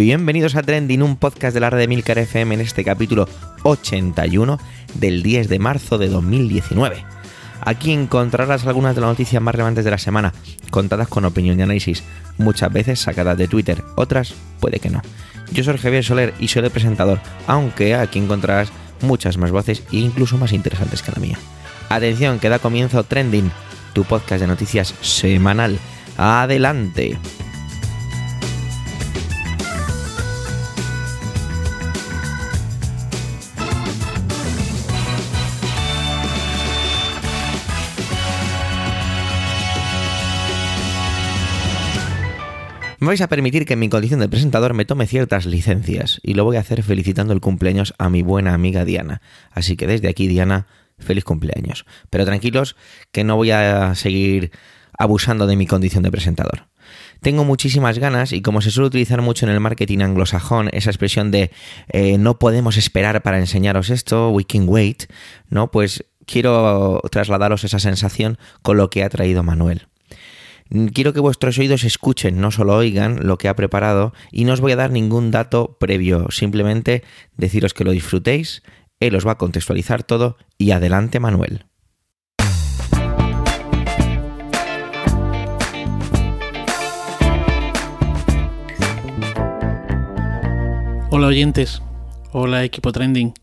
Bienvenidos a Trending, un podcast de la red de Milcar FM en este capítulo 81 del 10 de marzo de 2019. Aquí encontrarás algunas de las noticias más relevantes de la semana, contadas con opinión y análisis, muchas veces sacadas de Twitter, otras puede que no. Yo soy Javier Soler y soy el presentador, aunque aquí encontrarás muchas más voces e incluso más interesantes que la mía. Atención, que da comienzo Trending, tu podcast de noticias semanal. Adelante. Me vais a permitir que en mi condición de presentador me tome ciertas licencias y lo voy a hacer felicitando el cumpleaños a mi buena amiga Diana. Así que desde aquí, Diana, feliz cumpleaños. Pero tranquilos que no voy a seguir abusando de mi condición de presentador. Tengo muchísimas ganas y como se suele utilizar mucho en el marketing anglosajón, esa expresión de eh, no podemos esperar para enseñaros esto, we can wait, ¿no? Pues quiero trasladaros esa sensación con lo que ha traído Manuel. Quiero que vuestros oídos escuchen, no solo oigan lo que ha preparado y no os voy a dar ningún dato previo, simplemente deciros que lo disfrutéis, él os va a contextualizar todo y adelante Manuel. Hola oyentes, hola equipo trending.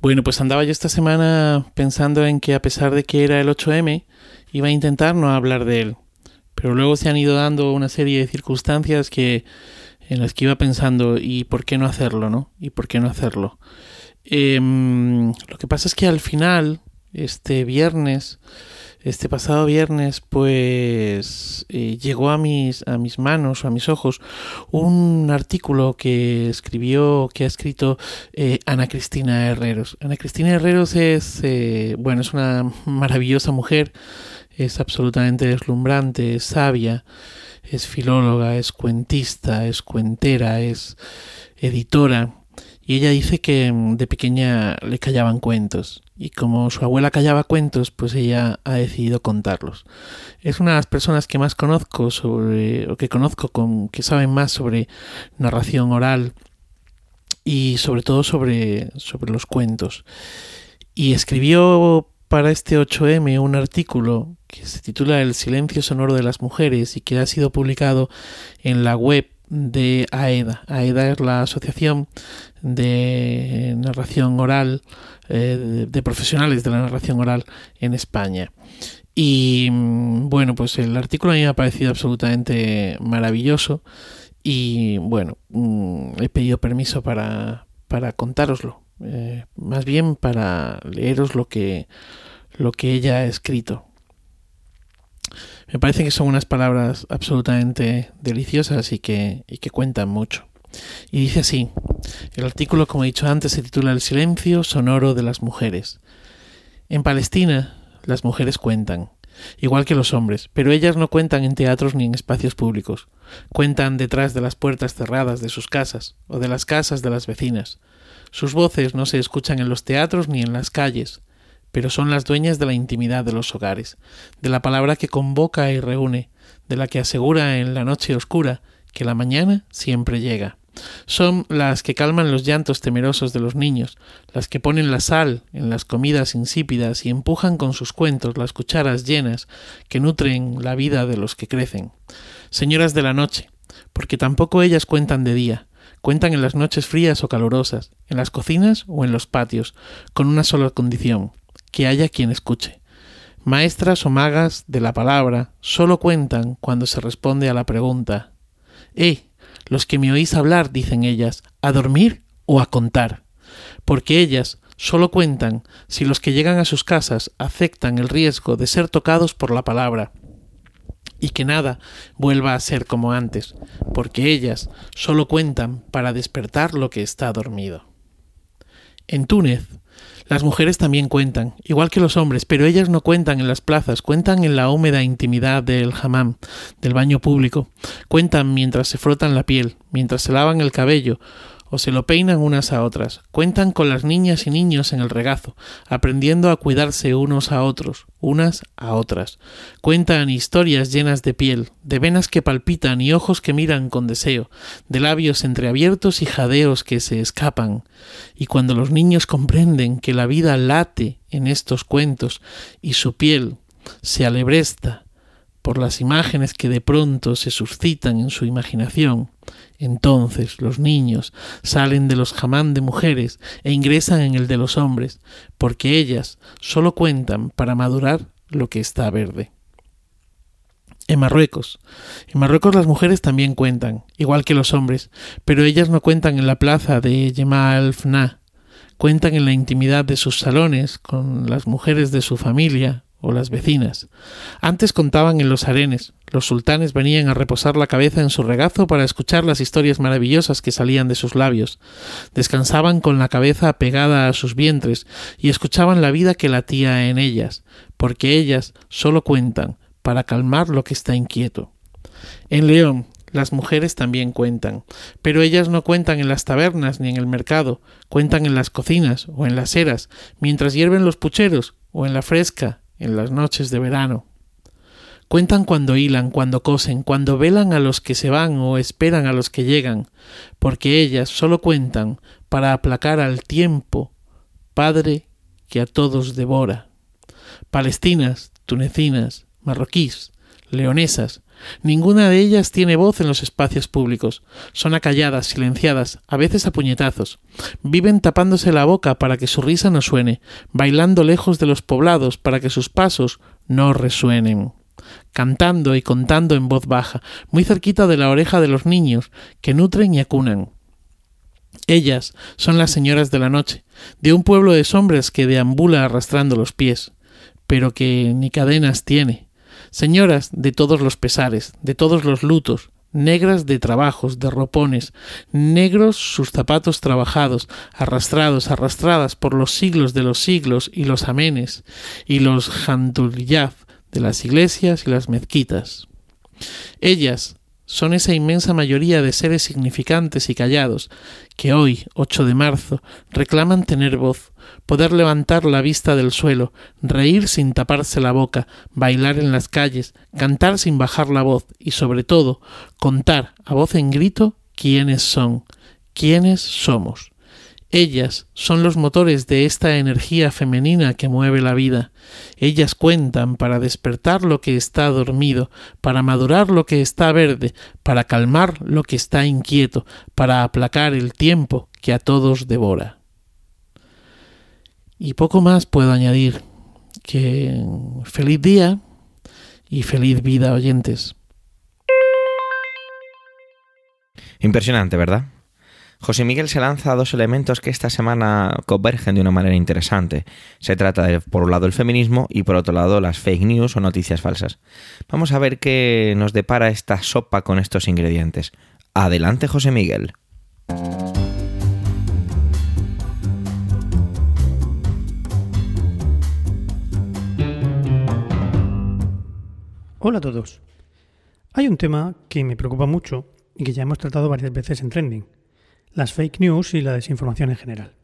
Bueno, pues andaba yo esta semana pensando en que a pesar de que era el 8M, iba a intentar no hablar de él pero luego se han ido dando una serie de circunstancias que en las que iba pensando y por qué no hacerlo, ¿no? Y por qué no hacerlo. Em, lo que pasa es que al final, este viernes, este pasado viernes, pues eh, llegó a mis, a mis manos a mis ojos un artículo que escribió, que ha escrito eh, Ana Cristina Herreros. Ana Cristina Herreros es, eh, bueno, es una maravillosa mujer es absolutamente deslumbrante, es sabia, es filóloga, es cuentista, es cuentera, es editora. Y ella dice que mm, de pequeña le callaban cuentos. Y como su abuela callaba cuentos, pues ella ha decidido contarlos. Es una de las personas que más conozco sobre, o que conozco con, que saben más sobre narración oral y sobre todo sobre, sobre los cuentos. Y escribió para este 8M un artículo que se titula El silencio sonoro de las mujeres y que ha sido publicado en la web de AEDA. AEDA es la Asociación de Narración Oral, eh, de profesionales de la narración oral en España. Y mm, bueno, pues el artículo a mí me ha parecido absolutamente maravilloso y bueno, mm, he pedido permiso para, para contároslo. Eh, más bien para leeros lo que, lo que ella ha escrito. Me parece que son unas palabras absolutamente deliciosas y que, y que cuentan mucho. Y dice así, el artículo, como he dicho antes, se titula El silencio sonoro de las mujeres. En Palestina, las mujeres cuentan, igual que los hombres, pero ellas no cuentan en teatros ni en espacios públicos. Cuentan detrás de las puertas cerradas de sus casas o de las casas de las vecinas. Sus voces no se escuchan en los teatros ni en las calles, pero son las dueñas de la intimidad de los hogares, de la palabra que convoca y reúne, de la que asegura en la noche oscura que la mañana siempre llega. Son las que calman los llantos temerosos de los niños, las que ponen la sal en las comidas insípidas y empujan con sus cuentos las cucharas llenas que nutren la vida de los que crecen. Señoras de la noche, porque tampoco ellas cuentan de día, Cuentan en las noches frías o calurosas, en las cocinas o en los patios, con una sola condición, que haya quien escuche. Maestras o magas de la palabra solo cuentan cuando se responde a la pregunta Eh, los que me oís hablar, dicen ellas, ¿a dormir o a contar? Porque ellas solo cuentan si los que llegan a sus casas aceptan el riesgo de ser tocados por la palabra, y que nada vuelva a ser como antes, porque ellas solo cuentan para despertar lo que está dormido. En Túnez, las mujeres también cuentan, igual que los hombres, pero ellas no cuentan en las plazas, cuentan en la húmeda intimidad del hammam, del baño público, cuentan mientras se frotan la piel, mientras se lavan el cabello, o se lo peinan unas a otras, cuentan con las niñas y niños en el regazo, aprendiendo a cuidarse unos a otros, unas a otras. Cuentan historias llenas de piel, de venas que palpitan y ojos que miran con deseo, de labios entreabiertos y jadeos que se escapan. Y cuando los niños comprenden que la vida late en estos cuentos y su piel se alebresta por las imágenes que de pronto se suscitan en su imaginación, entonces los niños salen de los jamán de mujeres e ingresan en el de los hombres, porque ellas sólo cuentan para madurar lo que está verde. En Marruecos. En Marruecos las mujeres también cuentan, igual que los hombres, pero ellas no cuentan en la plaza de Yemal Fna, cuentan en la intimidad de sus salones, con las mujeres de su familia, o las vecinas. Antes contaban en los arenes, los sultanes venían a reposar la cabeza en su regazo para escuchar las historias maravillosas que salían de sus labios. Descansaban con la cabeza pegada a sus vientres y escuchaban la vida que latía en ellas, porque ellas sólo cuentan para calmar lo que está inquieto. En León, las mujeres también cuentan, pero ellas no cuentan en las tabernas ni en el mercado, cuentan en las cocinas o en las eras, mientras hierven los pucheros, o en la fresca, en las noches de verano. Cuentan cuando hilan, cuando cosen, cuando velan a los que se van o esperan a los que llegan, porque ellas sólo cuentan para aplacar al tiempo, Padre que a todos devora. Palestinas, tunecinas, marroquíes, leonesas, Ninguna de ellas tiene voz en los espacios públicos. Son acalladas, silenciadas, a veces a puñetazos. Viven tapándose la boca para que su risa no suene, bailando lejos de los poblados para que sus pasos no resuenen cantando y contando en voz baja, muy cerquita de la oreja de los niños, que nutren y acunan. Ellas son las señoras de la noche, de un pueblo de sombras que deambula arrastrando los pies, pero que ni cadenas tiene, señoras de todos los pesares, de todos los lutos, negras de trabajos, de ropones, negros sus zapatos trabajados, arrastrados, arrastradas por los siglos de los siglos y los amenes, y los janduliyaf de las iglesias y las mezquitas. Ellas, son esa inmensa mayoría de seres significantes y callados que hoy, 8 de marzo, reclaman tener voz, poder levantar la vista del suelo, reír sin taparse la boca, bailar en las calles, cantar sin bajar la voz y, sobre todo, contar a voz en grito quiénes son, quiénes somos. Ellas son los motores de esta energía femenina que mueve la vida. Ellas cuentan para despertar lo que está dormido, para madurar lo que está verde, para calmar lo que está inquieto, para aplacar el tiempo que a todos devora. Y poco más puedo añadir que feliz día y feliz vida oyentes. Impresionante, ¿verdad? José Miguel se lanza a dos elementos que esta semana convergen de una manera interesante. Se trata de, por un lado, el feminismo y por otro lado, las fake news o noticias falsas. Vamos a ver qué nos depara esta sopa con estos ingredientes. Adelante, José Miguel. Hola a todos. Hay un tema que me preocupa mucho y que ya hemos tratado varias veces en Trending las fake news y la desinformación en general.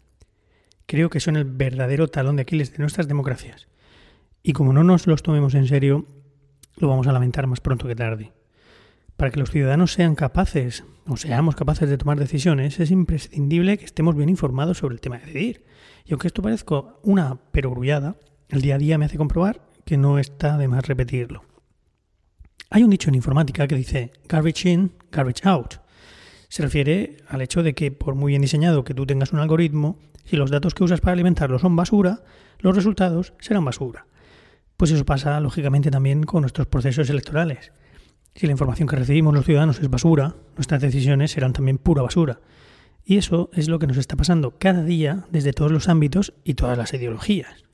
Creo que son el verdadero talón de Aquiles de nuestras democracias. Y como no nos los tomemos en serio, lo vamos a lamentar más pronto que tarde. Para que los ciudadanos sean capaces o seamos capaces de tomar decisiones, es imprescindible que estemos bien informados sobre el tema de decidir. Y aunque esto parezca una perogrullada, el día a día me hace comprobar que no está de más repetirlo. Hay un dicho en informática que dice garbage in, garbage out se refiere al hecho de que por muy bien diseñado que tú tengas un algoritmo, si los datos que usas para alimentarlo son basura, los resultados serán basura. Pues eso pasa lógicamente también con nuestros procesos electorales. Si la información que recibimos los ciudadanos es basura, nuestras decisiones serán también pura basura. Y eso es lo que nos está pasando cada día desde todos los ámbitos y todas las ideologías.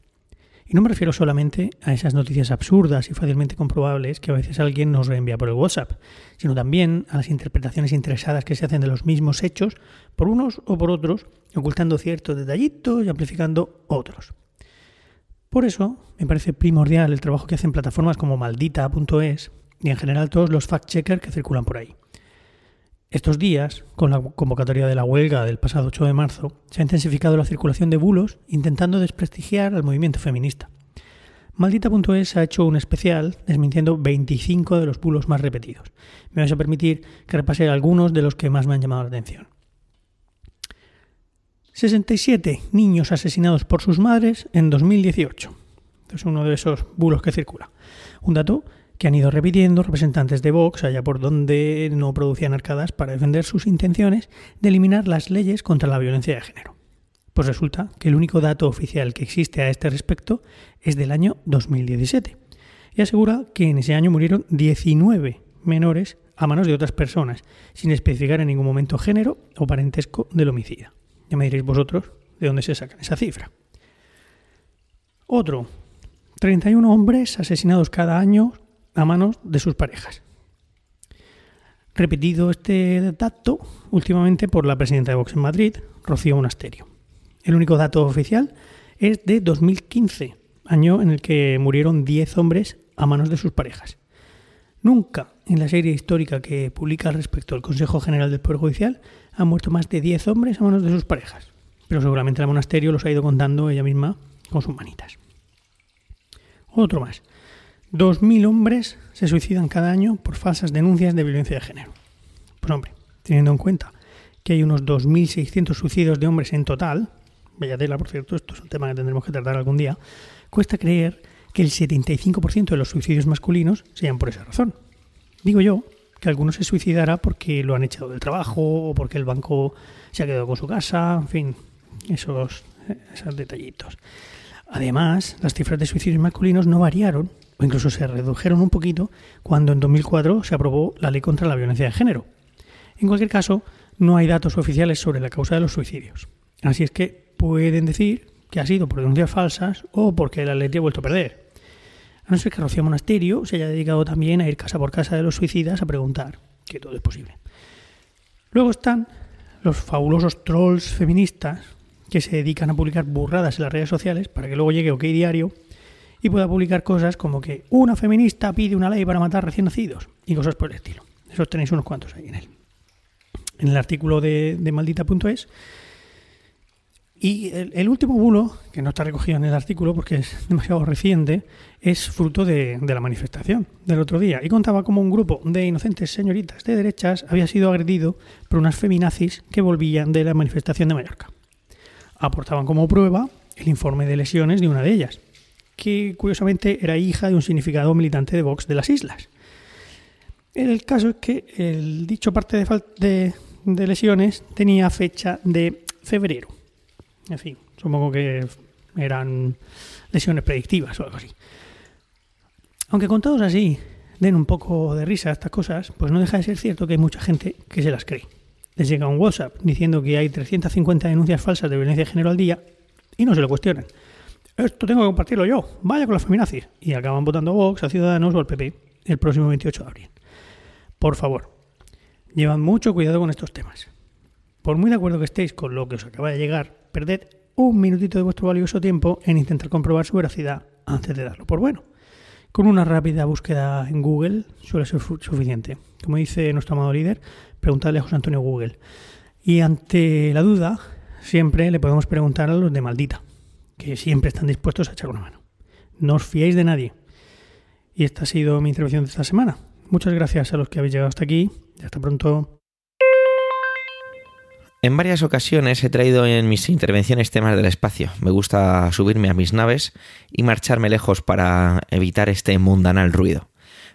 Y no me refiero solamente a esas noticias absurdas y fácilmente comprobables que a veces alguien nos reenvía por el WhatsApp, sino también a las interpretaciones interesadas que se hacen de los mismos hechos por unos o por otros, ocultando ciertos detallitos y amplificando otros. Por eso me parece primordial el trabajo que hacen plataformas como maldita.es y en general todos los fact-checkers que circulan por ahí. Estos días, con la convocatoria de la huelga del pasado 8 de marzo, se ha intensificado la circulación de bulos intentando desprestigiar al movimiento feminista. Maldita.es ha hecho un especial desmintiendo 25 de los bulos más repetidos. Me vais a permitir que repase algunos de los que más me han llamado la atención. 67 niños asesinados por sus madres en 2018. Es uno de esos bulos que circula. Un dato que han ido repitiendo representantes de Vox allá por donde no producían arcadas para defender sus intenciones de eliminar las leyes contra la violencia de género. Pues resulta que el único dato oficial que existe a este respecto es del año 2017 y asegura que en ese año murieron 19 menores a manos de otras personas, sin especificar en ningún momento género o parentesco del homicida. Ya me diréis vosotros de dónde se sacan esa cifra. Otro, 31 hombres asesinados cada año a manos de sus parejas. Repetido este dato últimamente por la presidenta de Vox en Madrid, Rocío Monasterio. El único dato oficial es de 2015, año en el que murieron 10 hombres a manos de sus parejas. Nunca en la serie histórica que publica al respecto el Consejo General del Poder Judicial han muerto más de 10 hombres a manos de sus parejas. Pero seguramente el monasterio los ha ido contando ella misma con sus manitas. Otro más. 2.000 hombres se suicidan cada año por falsas denuncias de violencia de género. Pues hombre, teniendo en cuenta que hay unos 2.600 suicidios de hombres en total, bella por cierto, esto es un tema que tendremos que tratar algún día, cuesta creer que el 75% de los suicidios masculinos sean por esa razón. Digo yo que alguno se suicidará porque lo han echado del trabajo o porque el banco se ha quedado con su casa, en fin, esos, esos detallitos. Además, las cifras de suicidios masculinos no variaron o incluso se redujeron un poquito cuando en 2004 se aprobó la ley contra la violencia de género. En cualquier caso, no hay datos oficiales sobre la causa de los suicidios. Así es que pueden decir que ha sido por denuncias falsas o porque la ley ha vuelto a perder. A no ser que Rocío Monasterio se haya dedicado también a ir casa por casa de los suicidas a preguntar, que todo es posible. Luego están los fabulosos trolls feministas que se dedican a publicar burradas en las redes sociales para que luego llegue OK Diario y pueda publicar cosas como que una feminista pide una ley para matar recién nacidos y cosas por el estilo. Esos tenéis unos cuantos ahí en él. En el artículo de, maldita.es. Y el, último bulo, que no está recogido en el artículo porque es demasiado reciente, es fruto de, de la manifestación del otro día. Y contaba como un grupo de inocentes señoritas de derechas había sido agredido por unas feminazis que volvían de la manifestación de Mallorca. Aportaban como prueba el informe de lesiones de una de ellas que curiosamente era hija de un significado militante de Vox de las islas. El caso es que el dicho parte de, de, lesiones tenía fecha de febrero. En fin, supongo que eran lesiones predictivas o algo así. Aunque contados así den un poco de risa estas cosas, pues no deja de ser cierto que hay mucha gente que se las cree. Les llega un WhatsApp diciendo que hay 350 denuncias falsas de violencia de género al día y no se lo cuestionan esto tengo que compartirlo yo, vaya con la feminazis. Y acaban votando a Vox, a Ciudadanos o al PP el próximo 28 de abril. Por favor, llevad mucho cuidado con estos temas. Por muy de acuerdo que estéis con lo que os acaba de llegar, perded un minutito de vuestro valioso tiempo en intentar comprobar su veracidad antes de darlo por bueno. Con una rápida búsqueda en Google suele ser suficiente. Como dice nuestro amado líder, preguntadle a José Antonio Google. Y ante la duda, siempre le podemos preguntar a los de maldita que siempre están dispuestos a echar una mano. No os fiéis de nadie. Y esta ha sido mi intervención de esta semana. Muchas gracias a los que habéis llegado hasta aquí hasta pronto. En varias ocasiones he traído en mis intervenciones temas del espacio. Me gusta subirme a mis naves y marcharme lejos para evitar este mundanal ruido.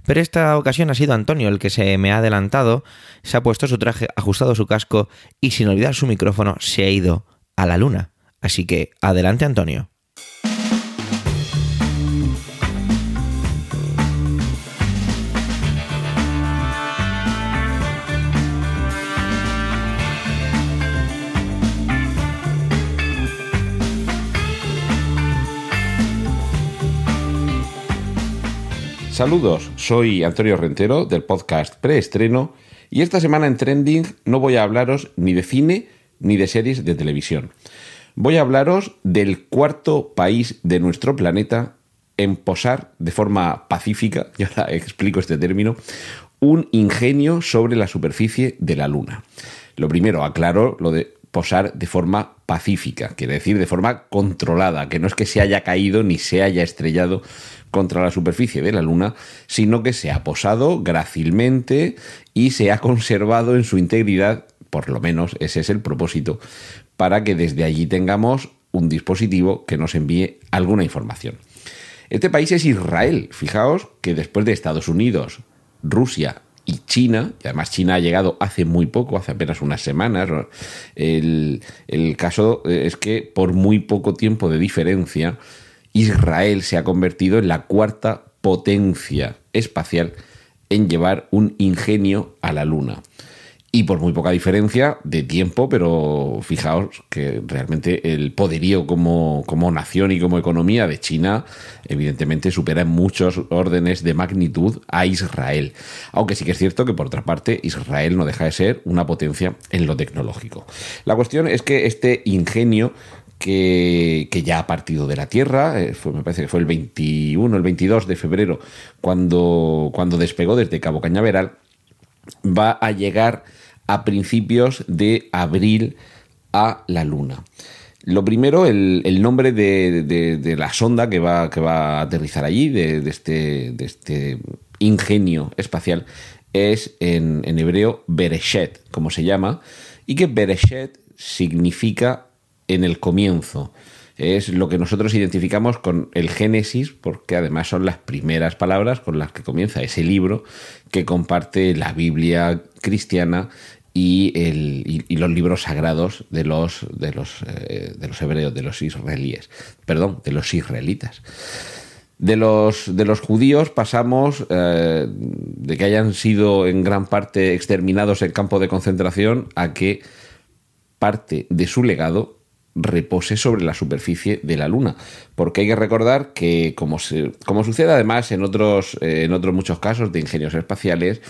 Pero esta ocasión ha sido Antonio el que se me ha adelantado, se ha puesto su traje, ajustado su casco y sin olvidar su micrófono se ha ido a la luna. Así que adelante Antonio. Saludos, soy Antonio Rentero del podcast Preestreno y esta semana en Trending no voy a hablaros ni de cine ni de series de televisión voy a hablaros del cuarto país de nuestro planeta en posar de forma pacífica, ya explico este término, un ingenio sobre la superficie de la Luna. Lo primero, aclaro lo de posar de forma pacífica, quiere decir de forma controlada, que no es que se haya caído ni se haya estrellado contra la superficie de la Luna, sino que se ha posado grácilmente y se ha conservado en su integridad, por lo menos ese es el propósito, para que desde allí tengamos un dispositivo que nos envíe alguna información. Este país es Israel. Fijaos que después de Estados Unidos, Rusia y China, y además China ha llegado hace muy poco, hace apenas unas semanas. El, caso es que por muy poco tiempo de diferencia, Israel se ha convertido en la cuarta potencia espacial en llevar un ingenio a la Luna y por muy poca diferencia de tiempo, pero fijaos que realmente el poderío como, como, nación y como economía de China evidentemente supera en muchos órdenes de magnitud a Israel. Aunque sí que es cierto que por otra parte Israel no deja de ser una potencia en lo tecnológico. La cuestión es que este ingenio que, ya ha partido de la Tierra, eh, me parece que fue el 21, el 22 de febrero, cuando, cuando despegó desde Cabo Cañaveral, va a llegar a principios de abril a la Luna. Lo primero, el, nombre de, la sonda que va, que va a aterrizar allí, de, este, de este ingenio espacial, es en, en, hebreo Bereshet, como se llama, y que Bereshet significa en el comienzo es lo que nosotros identificamos con el Génesis, porque además son las primeras palabras con las que comienza ese libro que comparte la Biblia cristiana y, el, los libros sagrados de los, de, los, eh, de los hebreos, de los israelíes, perdón, de los israelitas. De los, de los judíos pasamos eh, de que hayan sido en gran parte exterminados en campo de concentración a que parte de su legado repose sobre la superficie de la Luna. Porque hay que recordar que, como, como sucede además en otros, eh, en otros muchos casos de ingenios espaciales,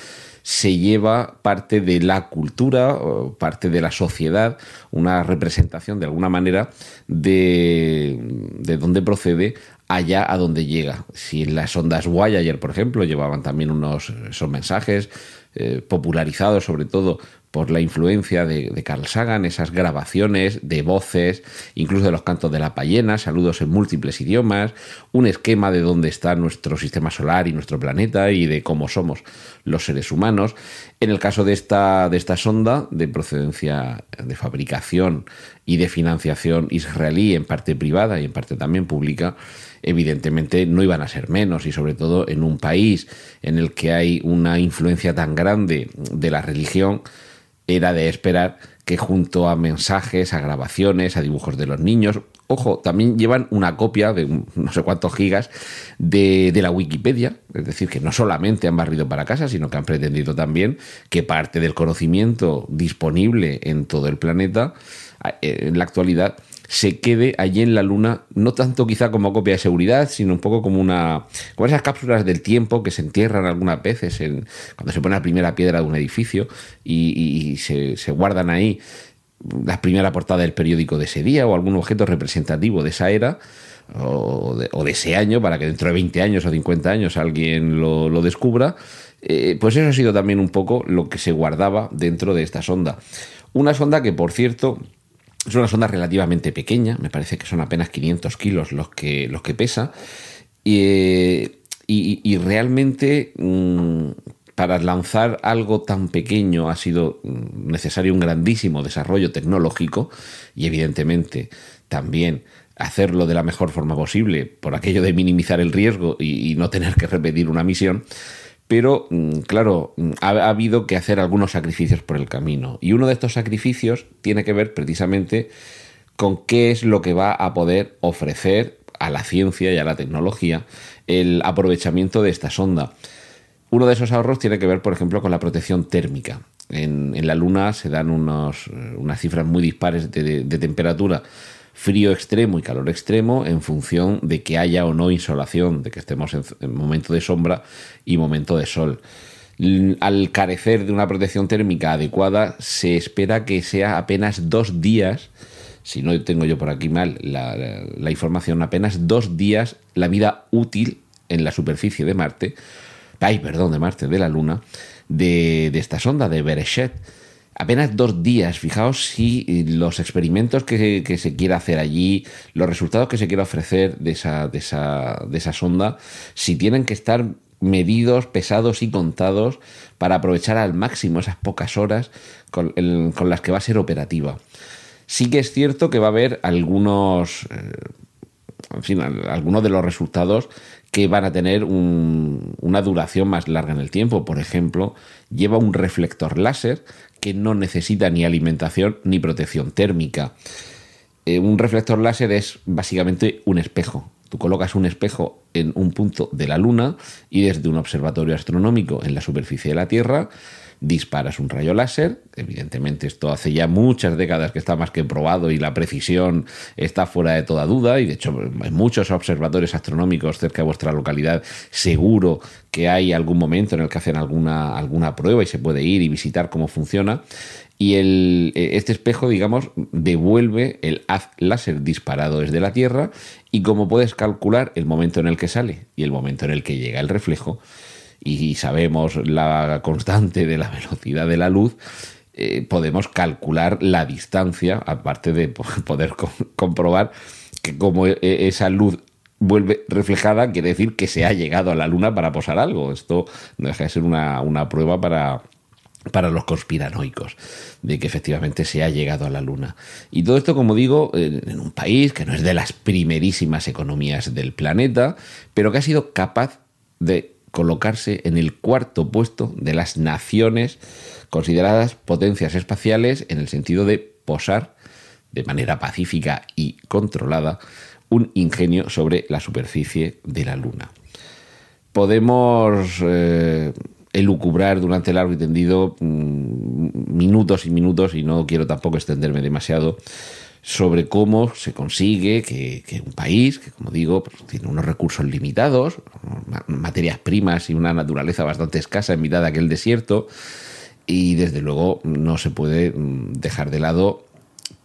se lleva parte de la cultura, parte de la sociedad, una representación de alguna manera de, de dónde procede allá a donde llega. Si en las ondas Voyager, por ejemplo, llevaban también unos esos mensajes eh, popularizados sobre todo por la influencia de, Carl Sagan, esas grabaciones de voces, incluso de los cantos de la ballena, saludos en múltiples idiomas, un esquema de dónde está nuestro sistema solar y nuestro planeta y de cómo somos los seres humanos. En el caso de esta, de esta sonda de procedencia de fabricación y de financiación israelí, en parte privada y en parte también pública, evidentemente no iban a ser menos y sobre todo en un país en el que hay una influencia tan grande de la religión, era de esperar que junto a mensajes, a grabaciones, a dibujos de los niños, ojo, también llevan una copia de no sé cuántos gigas de, la Wikipedia, es decir, que no solamente han barrido para casa, sino que han pretendido también que parte del conocimiento disponible en todo el planeta, en la actualidad, se quede allí en la Luna, no tanto quizá como copia de seguridad, sino un poco como una. como esas cápsulas del tiempo que se entierran algunas veces en, cuando se pone la primera piedra de un edificio y, se, guardan ahí la primera portada del periódico de ese día o algún objeto representativo de esa era. O de, ese año, para que dentro de 20 años o 50 años alguien lo, descubra, eh, pues eso ha sido también un poco lo que se guardaba dentro de esta sonda. Una sonda que, por cierto, es una sonda relativamente pequeña, me parece que son apenas 500 kilos los que, los que pesa. Y, realmente mm, para lanzar algo tan pequeño ha sido mm, necesario un grandísimo desarrollo tecnológico y evidentemente también hacerlo de la mejor forma posible por aquello de minimizar el riesgo y no tener que repetir una misión pero mm, claro, mm, ha, habido que hacer algunos sacrificios por el camino. Y uno de estos sacrificios tiene que ver precisamente con qué es lo que va a poder ofrecer a la ciencia y a la tecnología el aprovechamiento de esta sonda. Uno de esos ahorros tiene que ver, por ejemplo, con la protección térmica. En, la Luna se dan unos, unas cifras muy dispares de temperatura frío extremo y calor extremo en función de que haya o no insolación, de que estemos en, momento de sombra y momento de sol. Al carecer de una protección térmica adecuada, se espera que sea apenas dos días, si no tengo yo por aquí mal la, la información, apenas dos días la vida útil en la superficie de Marte, ay, perdón, de Marte, de la Luna, de, esta sonda, de Bereshet. Apenas dos días, fijaos si los experimentos que, se quiera hacer allí, los resultados que se quiera ofrecer de esa, de esa, de esa sonda, si tienen que estar medidos, pesados y contados para aprovechar al máximo esas pocas horas con, las que va a ser operativa. Sí que es cierto que va a haber algunos, eh, en fin, algunos de los resultados que van a tener una duración más larga en el tiempo. Por ejemplo, lleva un reflector láser que no necesita ni alimentación ni protección térmica. Eh, un reflector láser es básicamente un espejo. Tú colocas un espejo en un punto de la Luna y desde un observatorio astronómico en la superficie de la Tierra disparas un rayo láser. Evidentemente esto hace ya muchas décadas que está más que probado y la precisión está fuera de toda duda y de hecho en muchos observatorios astronómicos cerca de vuestra localidad seguro que hay algún momento en el que hacen alguna, alguna prueba y se puede ir y visitar cómo funciona y este espejo, digamos, devuelve el haz láser disparado desde la Tierra y como puedes calcular el momento en el que sale y el momento en el que llega el reflejo y sabemos la constante de la velocidad de la luz, eh, podemos calcular la distancia, aparte de poder comprobar que como e, esa luz vuelve reflejada, quiere decir que se ha llegado a la Luna para posar algo. Esto no deja de ser una, una prueba para, para los conspiranoicos, de que efectivamente se ha llegado a la Luna. Y todo esto, como digo, en un país que no es de las primerísimas economías del planeta, pero que ha sido capaz de colocarse en el cuarto puesto de las naciones consideradas potencias espaciales en el sentido de posar de manera pacífica y controlada un ingenio sobre la superficie de la Luna. Podemos eh, elucubrar durante largo y tendido mm, minutos y minutos, y no quiero tampoco extenderme demasiado, sobre cómo se consigue que, un país, que como digo, pues, tiene unos recursos limitados, materias primas y una naturaleza bastante escasa en mitad de aquel desierto, y desde luego no se puede mm, dejar de lado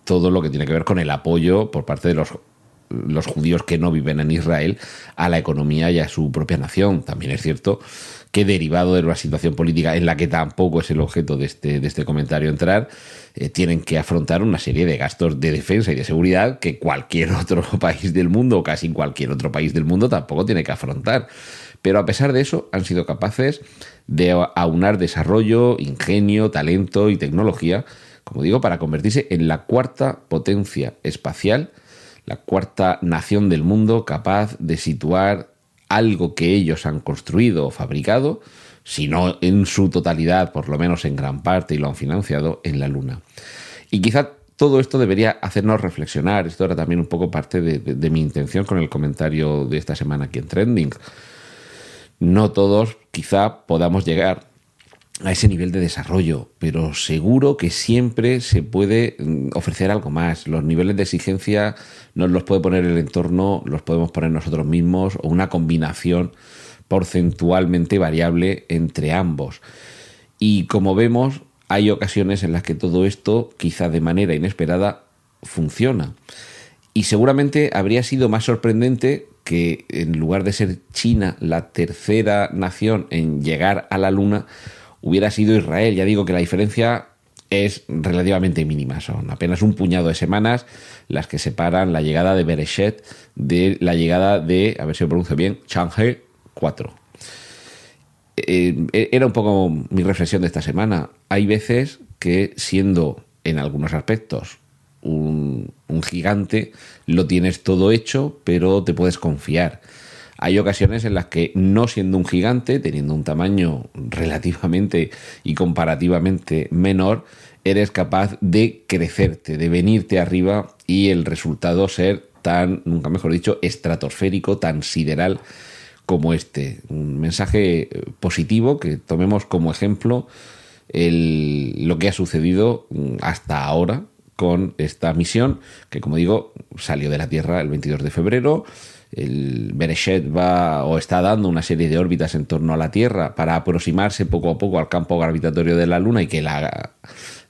todo lo que tiene que ver con el apoyo por parte de los los judíos que no viven en Israel a la economía y a su propia nación. También es cierto que derivado de una situación política en la que tampoco es el objeto de este, de este comentario entrar, eh, tienen que afrontar una serie de gastos de defensa y de seguridad que cualquier otro país del mundo o casi cualquier otro país del mundo tampoco tiene que afrontar. Pero a pesar de eso, han sido capaces de aunar desarrollo, ingenio, talento y tecnología, como digo, para convertirse en la cuarta potencia espacial, la cuarta nación del mundo capaz de situar algo que ellos han construido o fabricado, si no en su totalidad, por lo menos en gran parte, y lo han financiado en la Luna. Y quizá todo esto debería hacernos reflexionar. Esto era también un poco parte de, mi intención con el comentario de esta semana aquí en Trending. No todos quizá podamos llegar a ese nivel de desarrollo, pero seguro que siempre se puede mm, ofrecer algo más. Los niveles de exigencia nos los puede poner el entorno, los podemos poner nosotros mismos o una combinación porcentualmente variable entre ambos. Y como vemos, hay ocasiones en las que todo esto, quizá de manera inesperada, funciona. Y seguramente habría sido más sorprendente que en lugar de ser China la tercera nación en llegar a la Luna, hubiera sido Israel. Ya digo que la diferencia es relativamente mínima. Son apenas un puñado de semanas las que separan la llegada de Bereshet de la llegada de, a ver si lo pronuncio bien, Chang'e 4. Eh, era un poco mi reflexión de esta semana. Hay veces que siendo en algunos aspectos un gigante, lo tienes todo hecho, pero te puedes confiar. Hay ocasiones en las que no siendo un gigante, teniendo un tamaño relativamente y comparativamente menor, eres capaz de crecerte, de venirte arriba y el resultado ser tan, nunca mejor dicho, estratosférico, tan sideral como este. Un mensaje eh, positivo que tomemos como ejemplo lo que ha sucedido mm, hasta ahora con esta misión, que como digo, salió de la Tierra el 22 de febrero, el Bereshet va o está dando una serie de órbitas en torno a la Tierra para aproximarse poco a poco al campo gravitatorio de la Luna y que la,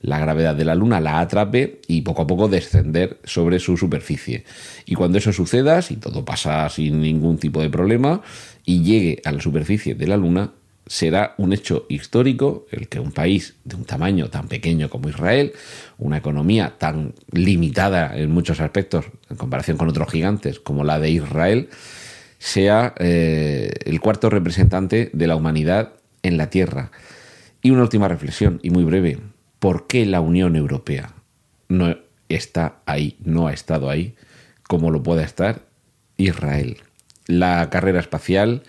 la gravedad de la Luna la atrape y poco a poco descender sobre su superficie. Y cuando eso suceda, si todo pasa sin ningún tipo de problema y llegue a la superficie de la Luna, será un hecho histórico el que un país de un tamaño tan pequeño como Israel, una economía tan limitada en muchos aspectos en comparación con otros gigantes como la de Israel, sea eh, el cuarto representante de la humanidad en la Tierra. Y una última reflexión, y muy breve. ¿Por qué la Unión Europea no está ahí, no ha estado ahí, como lo pueda estar Israel? La carrera espacial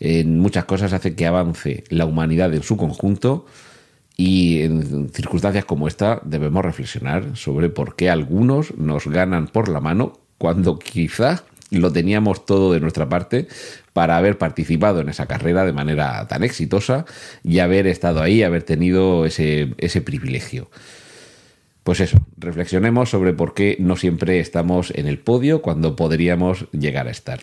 en muchas cosas hace que avance la humanidad en su conjunto y en circunstancias como esta debemos reflexionar sobre por qué algunos nos ganan por la mano cuando quizá lo teníamos todo de nuestra parte para haber participado en esa carrera de manera tan exitosa y haber estado ahí, haber tenido ese, ese privilegio. Pues eso, reflexionemos sobre por qué no siempre estamos en el podio cuando podríamos llegar a estar.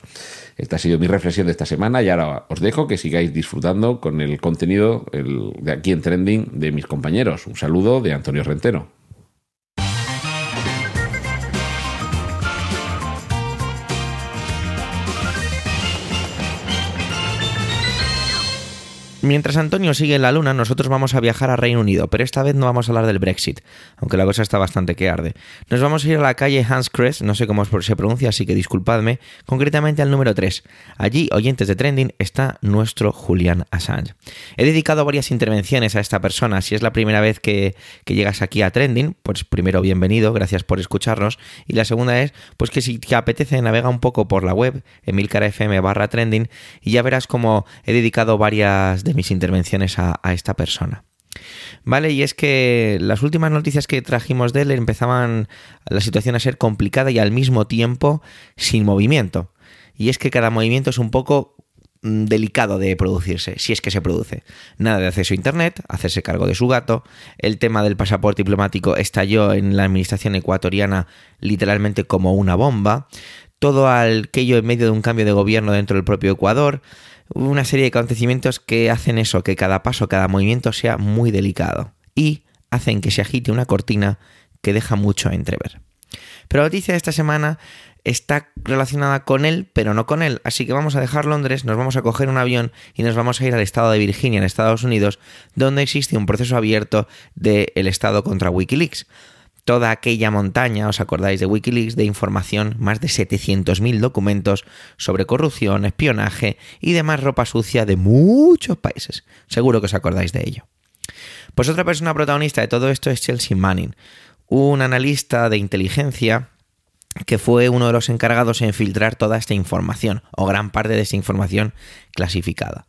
Esta ha sido mi reflexión de esta semana y ahora os dejo que sigáis disfrutando con el contenido de aquí en Trending de mis compañeros. Un saludo de Antonio Rentero. Mientras Antonio sigue en la luna, nosotros vamos a viajar a Reino Unido, pero esta vez no vamos a hablar del Brexit, aunque la cosa está bastante que arde. Nos vamos a ir a la calle Hans Crest, no sé cómo se pronuncia, así que disculpadme, concretamente al número 3. Allí, oyentes de Trending, está nuestro Julian Assange. He dedicado varias intervenciones a esta persona, si es la primera vez que, llegas aquí a Trending, pues primero bienvenido, gracias por escucharnos, y la segunda es, pues que si te apetece navega un poco por la web, emilcar.fm barra trending, y ya verás cómo he dedicado varias mis intervenciones a, esta persona. Vale, y es que las últimas noticias que trajimos de él empezaban la situación a ser complicada y al mismo tiempo sin movimiento. Y es que cada movimiento es un poco mm, delicado de producirse, si es que se produce. Nada de acceso a Internet, hacerse cargo de su gato, el tema del pasaporte diplomático estalló en la administración ecuatoriana literalmente como una bomba, todo aquello en medio de un cambio de gobierno dentro del propio Ecuador, una serie de acontecimientos que hacen eso, que cada paso, cada movimiento sea muy delicado y hacen que se agite una cortina que deja mucho a entrever. Pero la noticia de esta semana está relacionada con él, pero no con él. Así que vamos a dejar Londres, nos vamos a coger un avión y nos vamos a ir al estado de Virginia, en Estados Unidos, donde existe un proceso abierto del Estado contra Wikileaks toda aquella montaña, os acordáis de Wikileaks, de información, más de 700.000 documentos sobre corrupción, espionaje y demás ropa sucia de muchos países. Seguro que os acordáis de ello. Pues otra persona protagonista de todo esto es Chelsea Manning, un analista de inteligencia que fue uno de los encargados en filtrar toda esta información, o gran parte de esta información clasificada.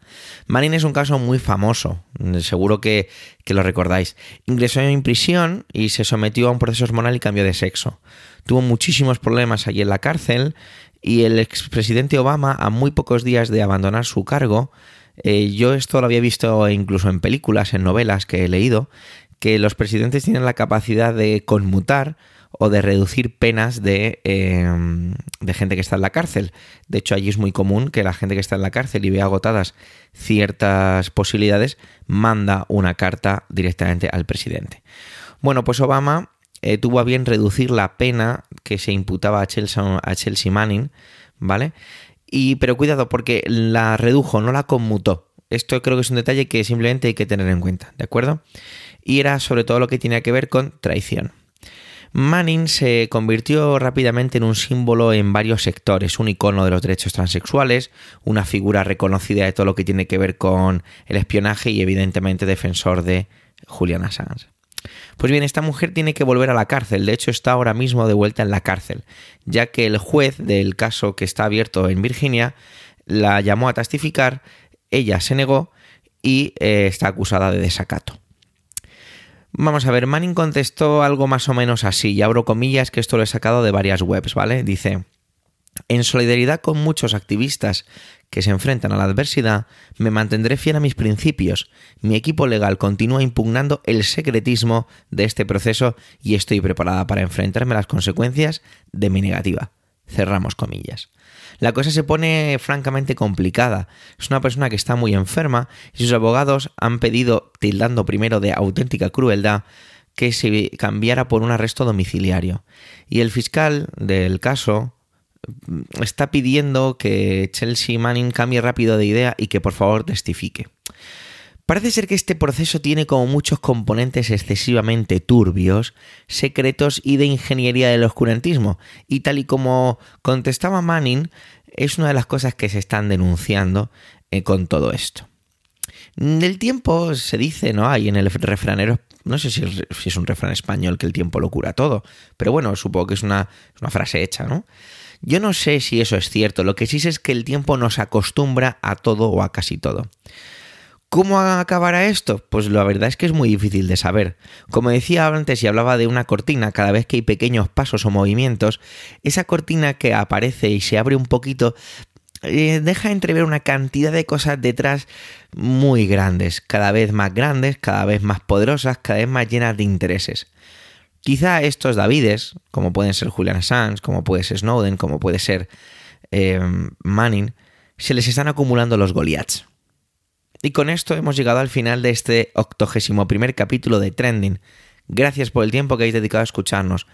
Manning es un caso muy famoso, seguro que, lo recordáis. Ingresó en prisión y se sometió a un proceso hormonal y cambio de sexo. Tuvo muchísimos problemas allí en la cárcel y el expresidente Obama, a muy pocos días de abandonar su cargo, eh, yo esto lo había visto incluso en películas, en novelas que he leído, que los presidentes tienen la capacidad de conmutar o de reducir penas de, em, de, gente que está en la cárcel. De hecho, allí es muy común que la gente que está en la cárcel y ve agotadas ciertas posibilidades, manda una carta directamente al presidente. Bueno, pues Obama eh, tuvo a bien reducir la pena que se imputaba a Chelsea, Manning, ¿vale? Y, pero cuidado, porque la redujo, no la conmutó. Esto creo que es un detalle que simplemente hay que tener en cuenta, ¿de acuerdo? Y era sobre todo lo que tenía que ver con traición. Manning se convirtió rápidamente en un símbolo en varios sectores, un icono de los derechos transexuales, una figura reconocida de todo lo que tiene que ver con el espionaje y evidentemente defensor de Julian Assange. Pues bien, esta mujer tiene que volver a la cárcel, de hecho está ahora mismo de vuelta en la cárcel, ya que el juez del caso que está abierto en Virginia la llamó a testificar, ella se negó y eh, está acusada de desacato. Vamos a ver, Manning contestó algo más o menos así, y abro comillas que esto lo he sacado de varias webs, ¿vale? Dice, en solidaridad con muchos activistas que se enfrentan a la adversidad, me mantendré fiel a mis principios. Mi equipo legal continúa impugnando el secretismo de este proceso y estoy preparada para enfrentarme a las consecuencias de mi negativa. Cerramos comillas la cosa se pone francamente complicada. Es una persona que está muy enferma y sus abogados han pedido, tildando primero de auténtica crueldad, que se cambiara por un arresto domiciliario. Y el fiscal del caso está pidiendo que Chelsea Manning cambie rápido de idea y que por favor testifique. Parece ser que este proceso tiene como muchos componentes excesivamente turbios, secretos y de ingeniería del oscurantismo, y tal y como contestaba Manning, es una de las cosas que se están denunciando eh, con todo esto. Del tiempo se dice, ¿no? Hay en el refranero, no sé si es, un refrán español que el tiempo lo cura todo, pero bueno, supongo que es una, una frase hecha, ¿no? Yo no sé si eso es cierto, lo que sí sé es que el tiempo nos acostumbra a todo o a casi todo. ¿Cómo acabará esto? Pues la verdad es que es muy difícil de saber. Como decía antes y hablaba de una cortina, cada vez que hay pequeños pasos o movimientos, esa cortina que aparece y se abre un poquito eh, deja entrever una cantidad de cosas detrás muy grandes, cada vez más grandes, cada vez más poderosas, cada vez más llenas de intereses. Quizá estos Davides, como pueden ser Julian Assange, como puede ser Snowden, como puede ser eh, Manning, se les están acumulando los Goliaths. Y con esto hemos llegado al final de este octogésimo primer capítulo de Trending. Gracias por el tiempo que habéis dedicado a escucharnos.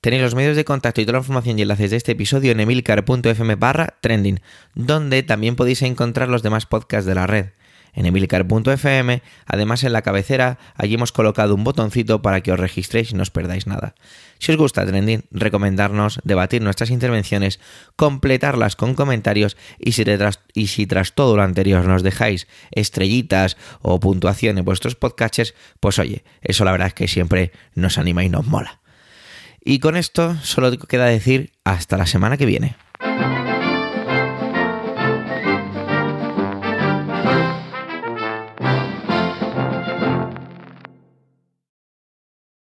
Tenéis los medios de contacto y toda la información y enlaces de este episodio en emilcar.fm barra trending, donde también podéis encontrar los demás podcasts de la red. En emilcar.fm, además en la cabecera, allí hemos colocado un botoncito para que os registréis y no os perdáis nada. Si os gusta Trending, recomendarnos, debatir nuestras intervenciones, completarlas con comentarios y si, tras, todo lo anterior nos dejáis estrellitas o puntuación en vuestros podcasts, pues oye, eso la verdad es que siempre nos anima y nos mola. Y con esto solo queda decir hasta la semana que viene.